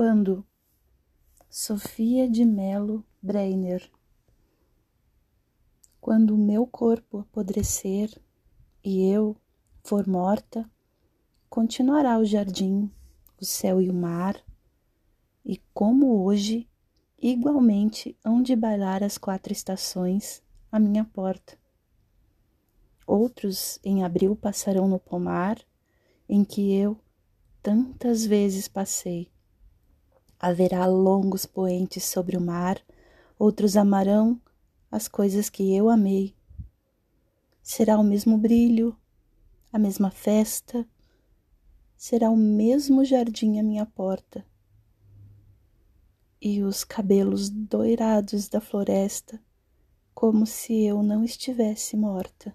Quando Sofia de Melo Breiner Quando o meu corpo apodrecer e eu for morta, continuará o jardim, o céu e o mar, e como hoje, igualmente hão de bailar as quatro estações à minha porta. Outros em abril passarão no pomar em que eu tantas vezes passei. Haverá longos poentes sobre o mar, outros amarão as coisas que eu amei. Será o mesmo brilho, a mesma festa, será o mesmo jardim à minha porta. E os cabelos doirados da floresta, como se eu não estivesse morta.